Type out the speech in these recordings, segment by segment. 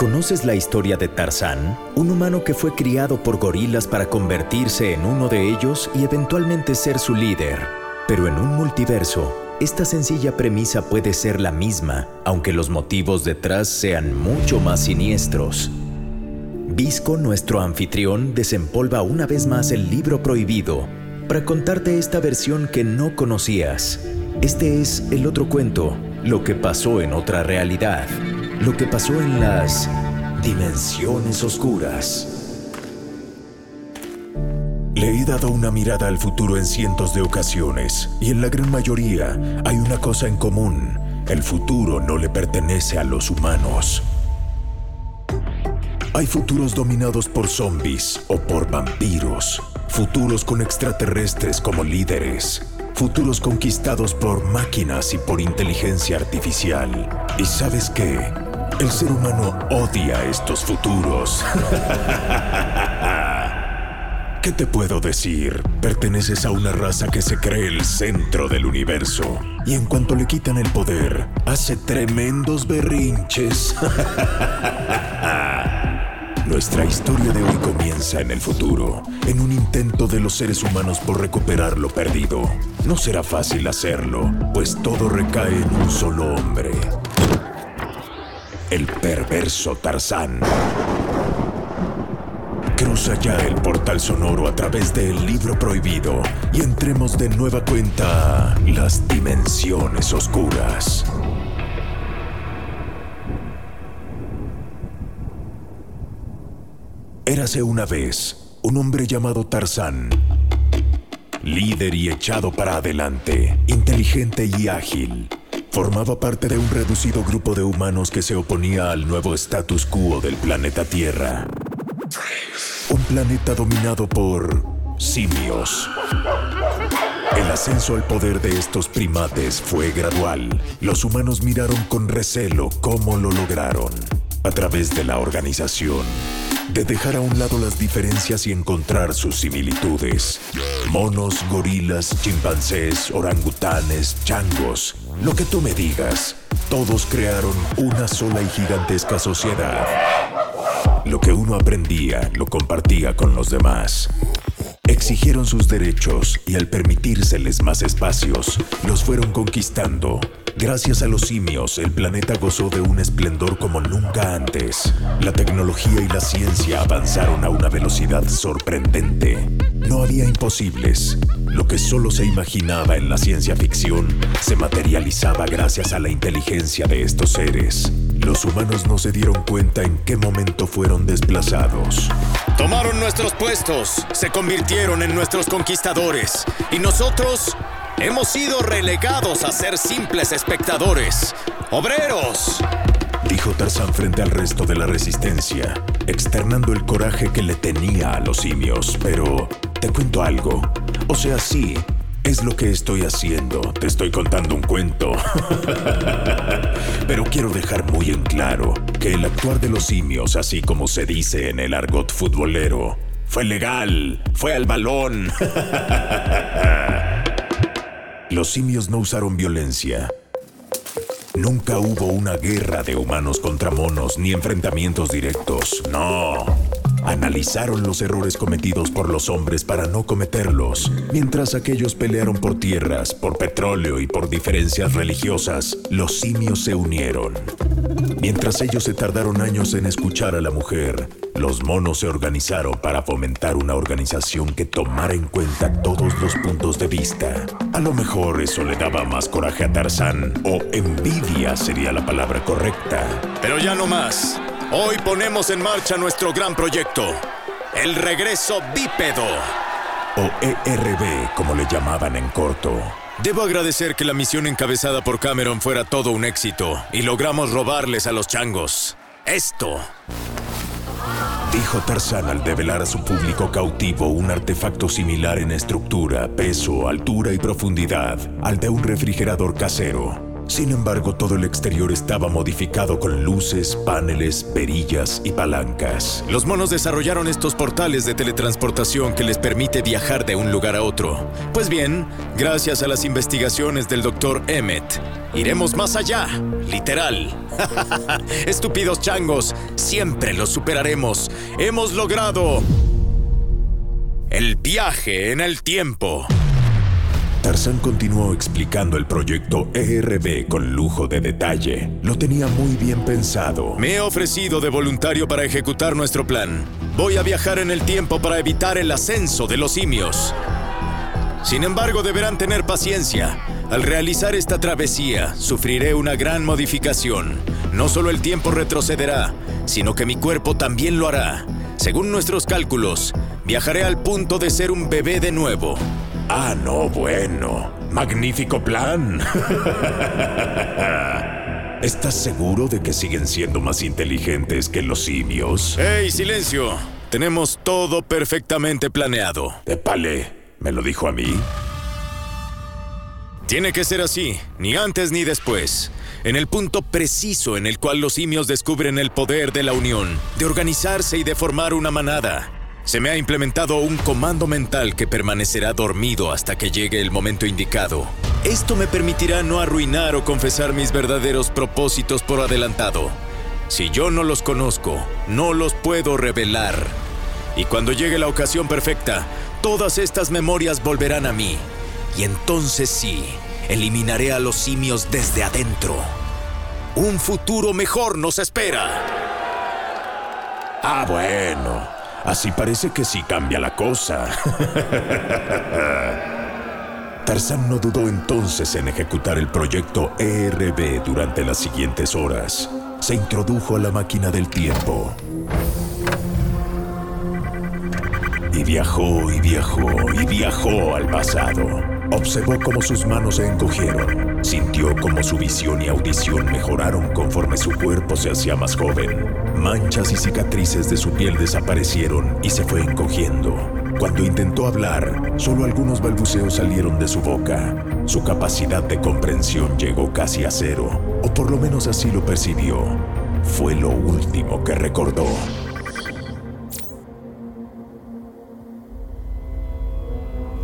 ¿Conoces la historia de Tarzán? Un humano que fue criado por gorilas para convertirse en uno de ellos y eventualmente ser su líder. Pero en un multiverso, esta sencilla premisa puede ser la misma, aunque los motivos detrás sean mucho más siniestros. Visco, nuestro anfitrión, desempolva una vez más el libro prohibido para contarte esta versión que no conocías. Este es el otro cuento, lo que pasó en otra realidad lo que pasó en las dimensiones oscuras. Le he dado una mirada al futuro en cientos de ocasiones y en la gran mayoría hay una cosa en común. El futuro no le pertenece a los humanos. Hay futuros dominados por zombies o por vampiros, futuros con extraterrestres como líderes, futuros conquistados por máquinas y por inteligencia artificial. ¿Y sabes qué? El ser humano odia estos futuros. ¿Qué te puedo decir? Perteneces a una raza que se cree el centro del universo. Y en cuanto le quitan el poder, hace tremendos berrinches. Nuestra historia de hoy comienza en el futuro, en un intento de los seres humanos por recuperar lo perdido. No será fácil hacerlo, pues todo recae en un solo hombre, el perverso Tarzán. Cruza ya el portal sonoro a través del libro prohibido y entremos de nueva cuenta las dimensiones oscuras. Érase una vez un hombre llamado Tarzán, líder y echado para adelante, inteligente y ágil formaba parte de un reducido grupo de humanos que se oponía al nuevo status quo del planeta Tierra. Un planeta dominado por simios. El ascenso al poder de estos primates fue gradual. Los humanos miraron con recelo cómo lo lograron. A través de la organización, de dejar a un lado las diferencias y encontrar sus similitudes. Monos, gorilas, chimpancés, orangutanes, changos, lo que tú me digas, todos crearon una sola y gigantesca sociedad. Lo que uno aprendía lo compartía con los demás. Exigieron sus derechos y al permitírseles más espacios, los fueron conquistando. Gracias a los simios, el planeta gozó de un esplendor como nunca antes. La tecnología y la ciencia avanzaron a una velocidad sorprendente. No había imposibles. Lo que solo se imaginaba en la ciencia ficción se materializaba gracias a la inteligencia de estos seres. Los humanos no se dieron cuenta en qué momento fueron desplazados. Tomaron nuestros puestos, se convirtieron en nuestros conquistadores y nosotros hemos sido relegados a ser simples espectadores, obreros. Dijo Tarzán frente al resto de la resistencia, externando el coraje que le tenía a los simios, pero te cuento algo. O sea, sí, es lo que estoy haciendo. Te estoy contando un cuento. Pero quiero dejar muy en claro que el actuar de los simios, así como se dice en el argot futbolero, fue legal, fue al balón. Los simios no usaron violencia. Nunca hubo una guerra de humanos contra monos ni enfrentamientos directos. No. Analizaron los errores cometidos por los hombres para no cometerlos. Mientras aquellos pelearon por tierras, por petróleo y por diferencias religiosas, los simios se unieron. Mientras ellos se tardaron años en escuchar a la mujer, los monos se organizaron para fomentar una organización que tomara en cuenta todos los puntos de vista. A lo mejor eso le daba más coraje a Tarzán, o envidia sería la palabra correcta. Pero ya no más. Hoy ponemos en marcha nuestro gran proyecto, el regreso bípedo. O ERB, como le llamaban en corto. Debo agradecer que la misión encabezada por Cameron fuera todo un éxito y logramos robarles a los changos. Esto. Dijo Tarzán al develar a su público cautivo un artefacto similar en estructura, peso, altura y profundidad al de un refrigerador casero. Sin embargo, todo el exterior estaba modificado con luces, paneles, perillas y palancas. Los monos desarrollaron estos portales de teletransportación que les permite viajar de un lugar a otro. Pues bien, gracias a las investigaciones del Dr. Emmett, iremos más allá, literal. Estúpidos changos, siempre los superaremos. Hemos logrado el viaje en el tiempo. Tarzán continuó explicando el proyecto ERB con lujo de detalle. Lo tenía muy bien pensado. Me he ofrecido de voluntario para ejecutar nuestro plan. Voy a viajar en el tiempo para evitar el ascenso de los simios. Sin embargo, deberán tener paciencia. Al realizar esta travesía, sufriré una gran modificación. No solo el tiempo retrocederá, sino que mi cuerpo también lo hará. Según nuestros cálculos, viajaré al punto de ser un bebé de nuevo. Ah, no, bueno. Magnífico plan. ¿Estás seguro de que siguen siendo más inteligentes que los simios? ¡Ey, silencio! Tenemos todo perfectamente planeado. Epale, ¿me lo dijo a mí? Tiene que ser así, ni antes ni después. En el punto preciso en el cual los simios descubren el poder de la unión, de organizarse y de formar una manada. Se me ha implementado un comando mental que permanecerá dormido hasta que llegue el momento indicado. Esto me permitirá no arruinar o confesar mis verdaderos propósitos por adelantado. Si yo no los conozco, no los puedo revelar. Y cuando llegue la ocasión perfecta, todas estas memorias volverán a mí. Y entonces sí, eliminaré a los simios desde adentro. Un futuro mejor nos espera. Ah, bueno. Así parece que sí cambia la cosa. Tarzán no dudó entonces en ejecutar el proyecto ERB durante las siguientes horas. Se introdujo a la máquina del tiempo. Y viajó y viajó y viajó al pasado. Observó cómo sus manos se encogieron. Sintió cómo su visión y audición mejoraron conforme su cuerpo se hacía más joven. Manchas y cicatrices de su piel desaparecieron y se fue encogiendo. Cuando intentó hablar, solo algunos balbuceos salieron de su boca. Su capacidad de comprensión llegó casi a cero, o por lo menos así lo percibió. Fue lo último que recordó.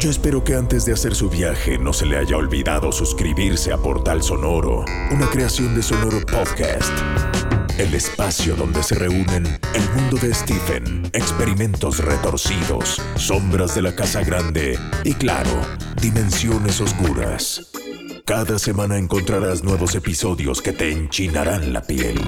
Yo espero que antes de hacer su viaje no se le haya olvidado suscribirse a Portal Sonoro, una creación de Sonoro Podcast. El espacio donde se reúnen el mundo de Stephen, experimentos retorcidos, sombras de la casa grande y claro, dimensiones oscuras. Cada semana encontrarás nuevos episodios que te enchinarán la piel,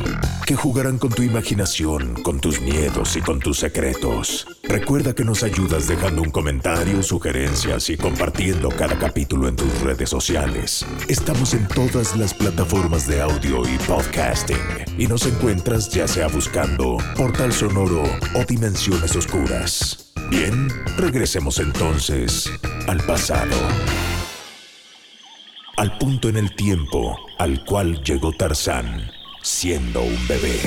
que jugarán con tu imaginación, con tus miedos y con tus secretos. Recuerda que nos ayudas dejando un comentario, sugerencias y compartiendo cada capítulo en tus redes sociales. Estamos en todas las plataformas de audio y podcasting y nos encuentras ya sea buscando Portal Sonoro o Dimensiones Oscuras. Bien, regresemos entonces al pasado al punto en el tiempo al cual llegó Tarzán, siendo un bebé.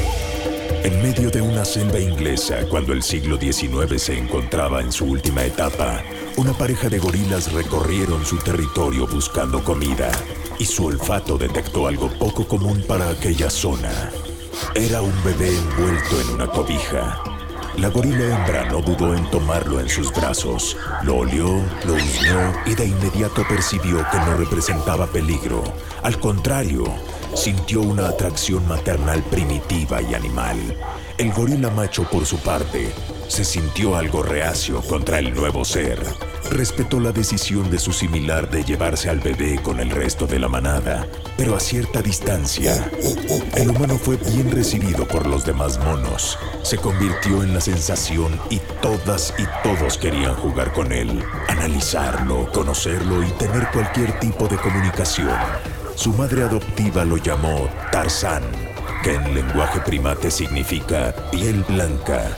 En medio de una selva inglesa, cuando el siglo XIX se encontraba en su última etapa, una pareja de gorilas recorrieron su territorio buscando comida, y su olfato detectó algo poco común para aquella zona. Era un bebé envuelto en una cobija, la gorila hembra no dudó en tomarlo en sus brazos. Lo olió, lo unió y de inmediato percibió que no representaba peligro. Al contrario, sintió una atracción maternal primitiva y animal. El gorila macho, por su parte, se sintió algo reacio contra el nuevo ser. Respetó la decisión de su similar de llevarse al bebé con el resto de la manada, pero a cierta distancia. El humano fue bien recibido por los demás monos. Se convirtió en la sensación y todas y todos querían jugar con él, analizarlo, conocerlo y tener cualquier tipo de comunicación. Su madre adoptiva lo llamó Tarzán, que en lenguaje primate significa piel blanca.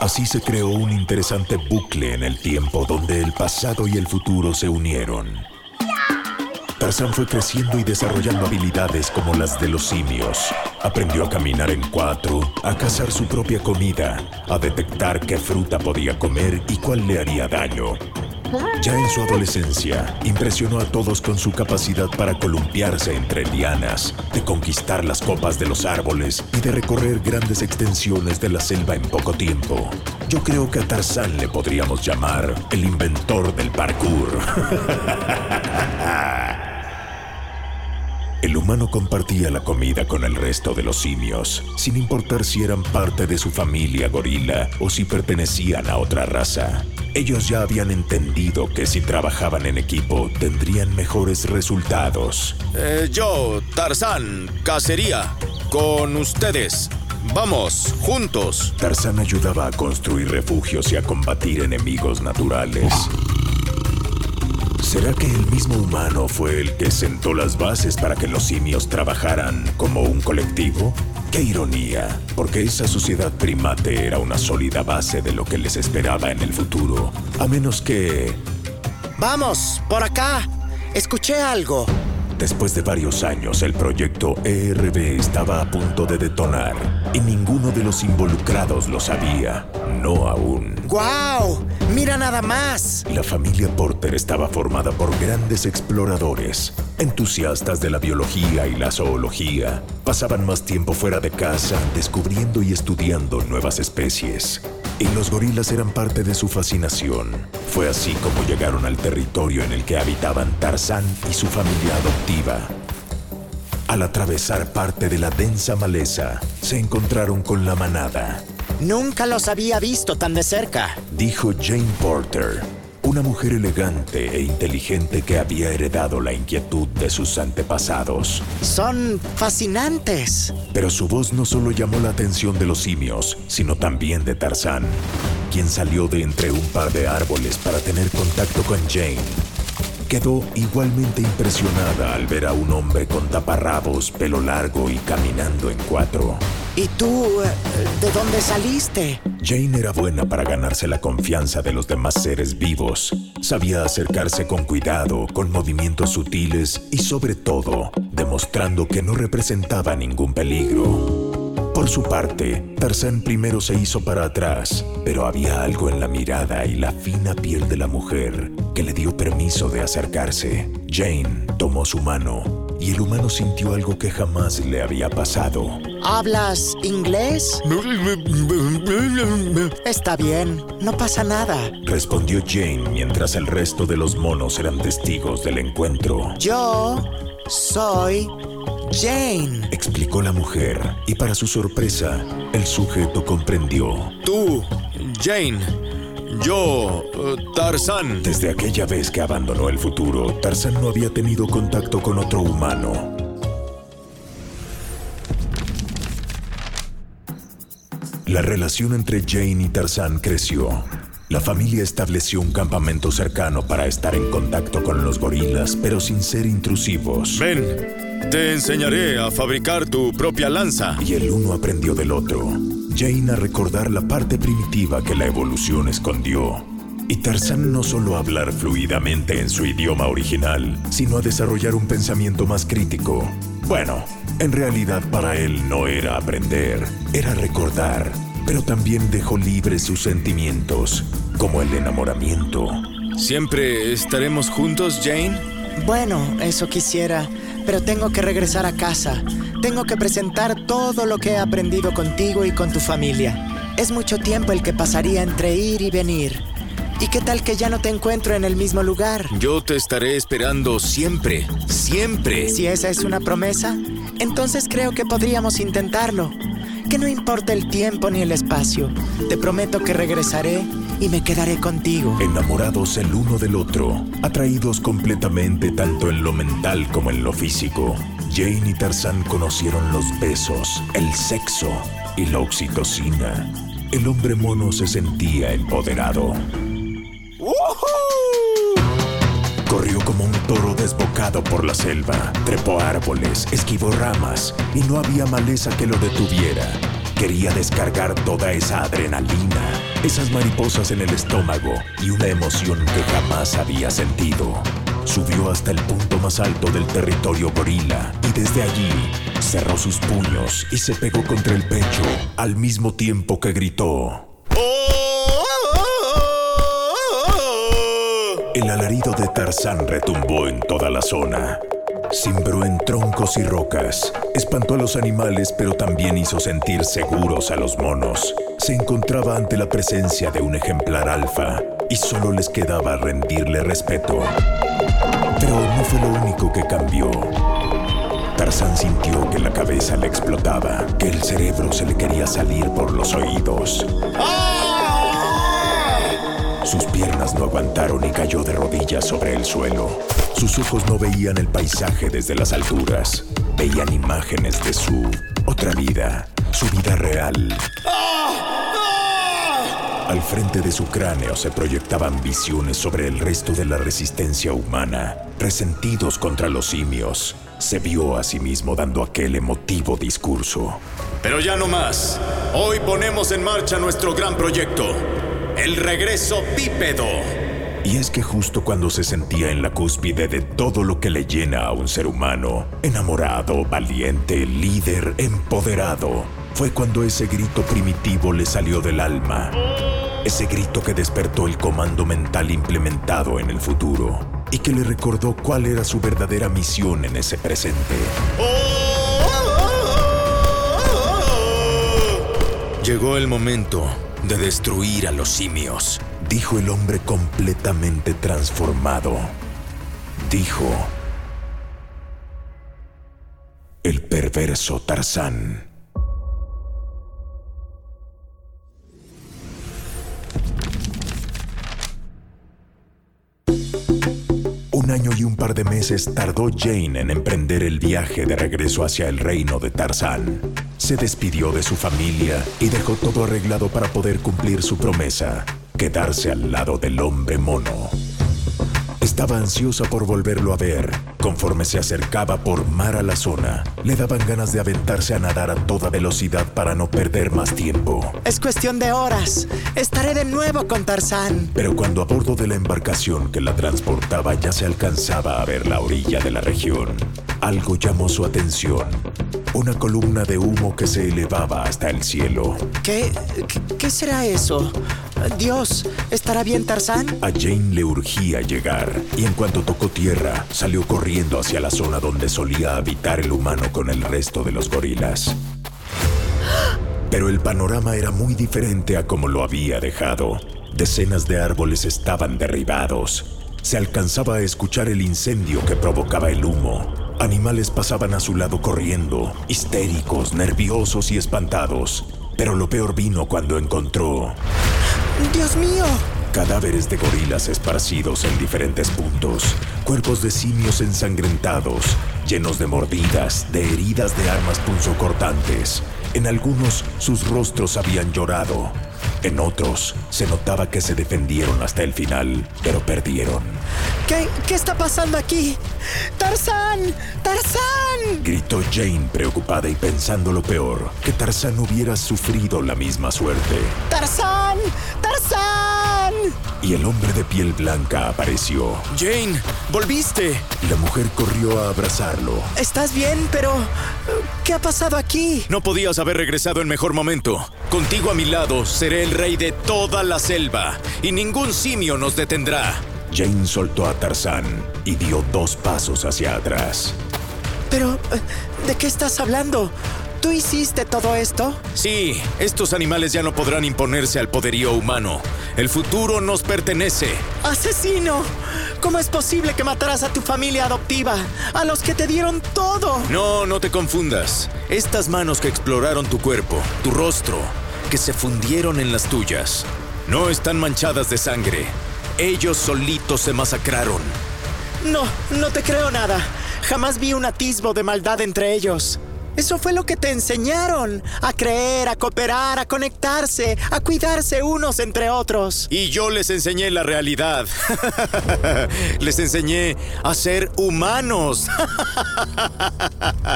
Así se creó un interesante bucle en el tiempo donde el pasado y el futuro se unieron. Tarzán fue creciendo y desarrollando habilidades como las de los simios. Aprendió a caminar en cuatro, a cazar su propia comida, a detectar qué fruta podía comer y cuál le haría daño. Ya en su adolescencia, impresionó a todos con su capacidad para columpiarse entre lianas, de conquistar las copas de los árboles y de recorrer grandes extensiones de la selva en poco tiempo. Yo creo que a Tarzán le podríamos llamar el inventor del parkour. El humano compartía la comida con el resto de los simios, sin importar si eran parte de su familia gorila o si pertenecían a otra raza. Ellos ya habían entendido que si trabajaban en equipo tendrían mejores resultados. Eh, yo, Tarzán, cacería, con ustedes. Vamos, juntos. Tarzán ayudaba a construir refugios y a combatir enemigos naturales. ¿Será que el mismo humano fue el que sentó las bases para que los simios trabajaran como un colectivo? Qué ironía, porque esa sociedad primate era una sólida base de lo que les esperaba en el futuro, a menos que... Vamos, por acá. Escuché algo. Después de varios años, el proyecto ERB estaba a punto de detonar y ninguno de los involucrados lo sabía. No aún. ¡Guau! ¡Mira nada más! La familia Porter estaba formada por grandes exploradores, entusiastas de la biología y la zoología. Pasaban más tiempo fuera de casa, descubriendo y estudiando nuevas especies. Y los gorilas eran parte de su fascinación. Fue así como llegaron al territorio en el que habitaban Tarzán y su familia adoptiva. Al atravesar parte de la densa maleza, se encontraron con la manada. Nunca los había visto tan de cerca. Dijo Jane Porter, una mujer elegante e inteligente que había heredado la inquietud de sus antepasados. Son fascinantes. Pero su voz no solo llamó la atención de los simios, sino también de Tarzán, quien salió de entre un par de árboles para tener contacto con Jane. Quedó igualmente impresionada al ver a un hombre con taparrabos, pelo largo y caminando en cuatro. ¿Y tú, eh, de dónde saliste? Jane era buena para ganarse la confianza de los demás seres vivos. Sabía acercarse con cuidado, con movimientos sutiles y sobre todo, demostrando que no representaba ningún peligro. Por su parte, Tarzán primero se hizo para atrás, pero había algo en la mirada y la fina piel de la mujer que le dio permiso de acercarse. Jane tomó su mano y el humano sintió algo que jamás le había pasado. ¿Hablas inglés? Está bien, no pasa nada. Respondió Jane mientras el resto de los monos eran testigos del encuentro. Yo soy Jane. Explicó la mujer y para su sorpresa, el sujeto comprendió. Tú, Jane. Yo, eh, Tarzán. Desde aquella vez que abandonó el futuro, Tarzán no había tenido contacto con otro humano. La relación entre Jane y Tarzán creció. La familia estableció un campamento cercano para estar en contacto con los gorilas, pero sin ser intrusivos. Ven, te enseñaré a fabricar tu propia lanza. Y el uno aprendió del otro. Jane a recordar la parte primitiva que la evolución escondió. Y Tarzán no solo a hablar fluidamente en su idioma original, sino a desarrollar un pensamiento más crítico. Bueno, en realidad para él no era aprender, era recordar, pero también dejó libres sus sentimientos, como el enamoramiento. ¿Siempre estaremos juntos, Jane? Bueno, eso quisiera, pero tengo que regresar a casa. Tengo que presentar todo lo que he aprendido contigo y con tu familia. Es mucho tiempo el que pasaría entre ir y venir. ¿Y qué tal que ya no te encuentro en el mismo lugar? Yo te estaré esperando siempre, siempre. Si esa es una promesa, entonces creo que podríamos intentarlo. que no importa el tiempo ni el espacio. Te prometo que regresaré y me quedaré contigo. Enamorados el uno del otro, atraídos completamente tanto en lo mental como en lo físico, Jane y Tarzán conocieron los besos, el sexo y la oxitocina. El hombre mono se sentía empoderado. Corrió como un toro desbocado por la selva, trepó árboles, esquivó ramas y no había maleza que lo detuviera. Quería descargar toda esa adrenalina, esas mariposas en el estómago y una emoción que jamás había sentido. Subió hasta el punto más alto del territorio gorila y desde allí cerró sus puños y se pegó contra el pecho al mismo tiempo que gritó. El alarido de Tarzán retumbó en toda la zona. Cimbró en troncos y rocas. Espantó a los animales, pero también hizo sentir seguros a los monos. Se encontraba ante la presencia de un ejemplar alfa y solo les quedaba rendirle respeto. Pero no fue lo único que cambió. Tarzán sintió que la cabeza le explotaba, que el cerebro se le quería salir por los oídos. Sus piernas no aguantaron y cayó de rodillas sobre el suelo. Sus ojos no veían el paisaje desde las alturas. Veían imágenes de su otra vida, su vida real. Al frente de su cráneo se proyectaban visiones sobre el resto de la resistencia humana, resentidos contra los simios. Se vio a sí mismo dando aquel emotivo discurso. Pero ya no más. Hoy ponemos en marcha nuestro gran proyecto. El regreso bípedo. Y es que justo cuando se sentía en la cúspide de todo lo que le llena a un ser humano, enamorado, valiente, líder, empoderado, fue cuando ese grito primitivo le salió del alma. Ese grito que despertó el comando mental implementado en el futuro y que le recordó cuál era su verdadera misión en ese presente. Llegó el momento de destruir a los simios. Dijo el hombre completamente transformado. Dijo el perverso Tarzán. Año y un par de meses tardó Jane en emprender el viaje de regreso hacia el reino de Tarzán. Se despidió de su familia y dejó todo arreglado para poder cumplir su promesa, quedarse al lado del hombre mono. Estaba ansiosa por volverlo a ver. Conforme se acercaba por mar a la zona, le daban ganas de aventarse a nadar a toda velocidad para no perder más tiempo. Es cuestión de horas. Estaré de nuevo con Tarzán. Pero cuando a bordo de la embarcación que la transportaba ya se alcanzaba a ver la orilla de la región, algo llamó su atención. Una columna de humo que se elevaba hasta el cielo. ¿Qué, qué, qué será eso? Dios, ¿estará bien Tarzán? A Jane le urgía llegar y en cuanto tocó tierra salió corriendo hacia la zona donde solía habitar el humano con el resto de los gorilas. Pero el panorama era muy diferente a como lo había dejado. Decenas de árboles estaban derribados. Se alcanzaba a escuchar el incendio que provocaba el humo. Animales pasaban a su lado corriendo, histéricos, nerviosos y espantados. Pero lo peor vino cuando encontró ¡Dios mío! cadáveres de gorilas esparcidos en diferentes puntos, cuerpos de simios ensangrentados, llenos de mordidas, de heridas de armas punzocortantes. En algunos sus rostros habían llorado. En otros se notaba que se defendieron hasta el final, pero perdieron. ¿Qué, qué está pasando aquí? ¡Tarzán! ¡Tarzán! Gritó Jane preocupada y pensando lo peor, que Tarzán hubiera sufrido la misma suerte. ¡Tarzán! ¡Tarzán! Y el hombre de piel blanca apareció. Jane, volviste. La mujer corrió a abrazarlo. ¿Estás bien? Pero... ¿Qué ha pasado aquí? No podías haber regresado en mejor momento. Contigo a mi lado seré el rey de toda la selva y ningún simio nos detendrá. Jane soltó a Tarzán y dio dos pasos hacia atrás. Pero... ¿De qué estás hablando? ¿Tú hiciste todo esto? Sí, estos animales ya no podrán imponerse al poderío humano. El futuro nos pertenece. ¡Asesino! ¿Cómo es posible que matarás a tu familia adoptiva? A los que te dieron todo. No, no te confundas. Estas manos que exploraron tu cuerpo, tu rostro, que se fundieron en las tuyas, no están manchadas de sangre. Ellos solitos se masacraron. No, no te creo nada. Jamás vi un atisbo de maldad entre ellos. Eso fue lo que te enseñaron. A creer, a cooperar, a conectarse, a cuidarse unos entre otros. Y yo les enseñé la realidad. les enseñé a ser humanos.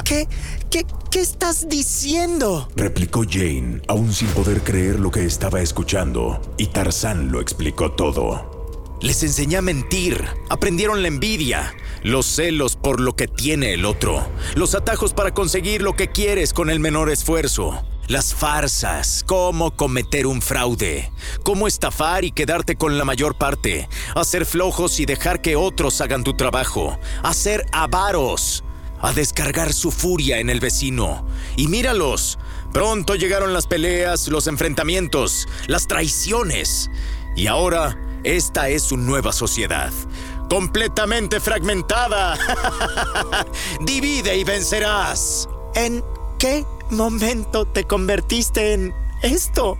¿Qué? ¿Qué, ¿Qué estás diciendo? Replicó Jane, aún sin poder creer lo que estaba escuchando, y Tarzán lo explicó todo. Les enseñé a mentir, aprendieron la envidia, los celos por lo que tiene el otro, los atajos para conseguir lo que quieres con el menor esfuerzo, las farsas, cómo cometer un fraude, cómo estafar y quedarte con la mayor parte, hacer flojos y dejar que otros hagan tu trabajo, hacer avaros, a descargar su furia en el vecino. Y míralos, pronto llegaron las peleas, los enfrentamientos, las traiciones. Y ahora, esta es su nueva sociedad, completamente fragmentada. Divide y vencerás. ¿En qué momento te convertiste en esto?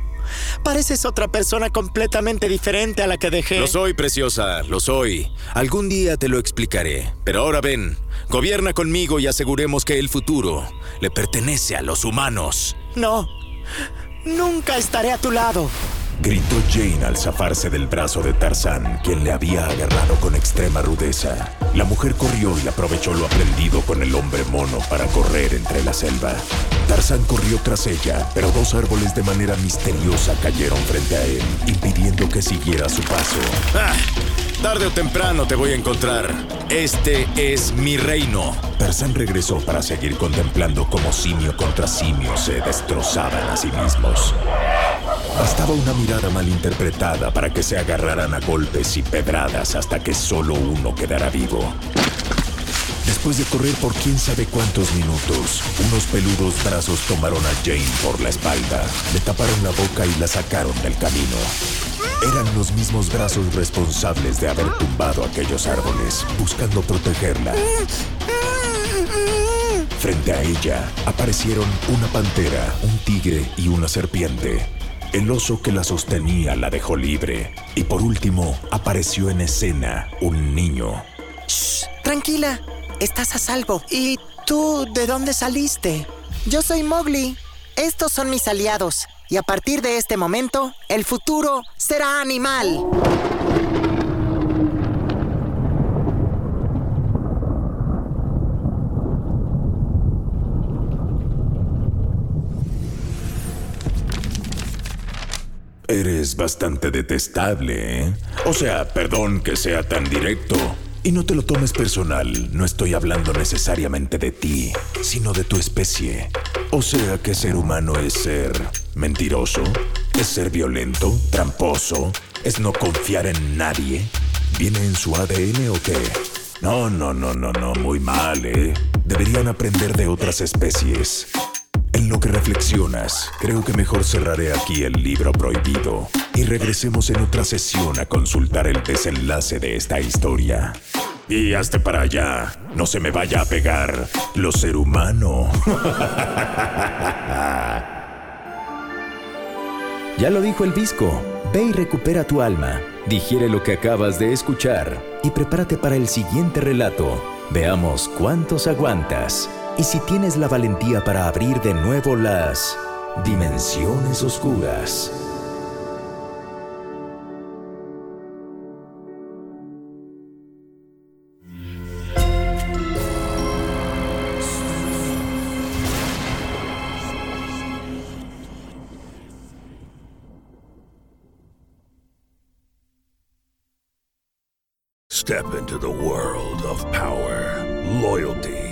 Pareces otra persona completamente diferente a la que dejé. Lo soy, preciosa, lo soy. Algún día te lo explicaré. Pero ahora ven, gobierna conmigo y aseguremos que el futuro le pertenece a los humanos. No, nunca estaré a tu lado. Gritó Jane al zafarse del brazo de Tarzán, quien le había agarrado con extrema rudeza. La mujer corrió y aprovechó lo aprendido con el hombre mono para correr entre la selva. Tarzán corrió tras ella, pero dos árboles de manera misteriosa cayeron frente a él, impidiendo que siguiera su paso. Ah, tarde o temprano te voy a encontrar. Este es mi reino. Tarzán regresó para seguir contemplando cómo simio contra simio se destrozaban a sí mismos. Bastaba una mirada malinterpretada para que se agarraran a golpes y pedradas hasta que solo uno quedara vivo. Después de correr por quién sabe cuántos minutos, unos peludos brazos tomaron a Jane por la espalda, le taparon la boca y la sacaron del camino. Eran los mismos brazos responsables de haber tumbado aquellos árboles, buscando protegerla. Frente a ella aparecieron una pantera, un tigre y una serpiente. El oso que la sostenía la dejó libre. Y por último, apareció en escena un niño. Shh, tranquila, estás a salvo. ¿Y tú de dónde saliste? Yo soy Mowgli. Estos son mis aliados. Y a partir de este momento, el futuro será animal. Eres bastante detestable, ¿eh? O sea, perdón que sea tan directo. Y no te lo tomes personal, no estoy hablando necesariamente de ti, sino de tu especie. O sea, que ser humano es ser mentiroso, es ser violento, tramposo, es no confiar en nadie. ¿Viene en su ADN o qué? No, no, no, no, no, muy mal, ¿eh? Deberían aprender de otras especies. En lo que reflexionas, creo que mejor cerraré aquí el libro prohibido y regresemos en otra sesión a consultar el desenlace de esta historia. Y hazte para allá, no se me vaya a pegar lo ser humano. Ya lo dijo el disco. Ve y recupera tu alma. Digiere lo que acabas de escuchar y prepárate para el siguiente relato. Veamos cuántos aguantas y si tienes la valentía para abrir de nuevo las dimensiones oscuras. Step into the world of power, loyalty,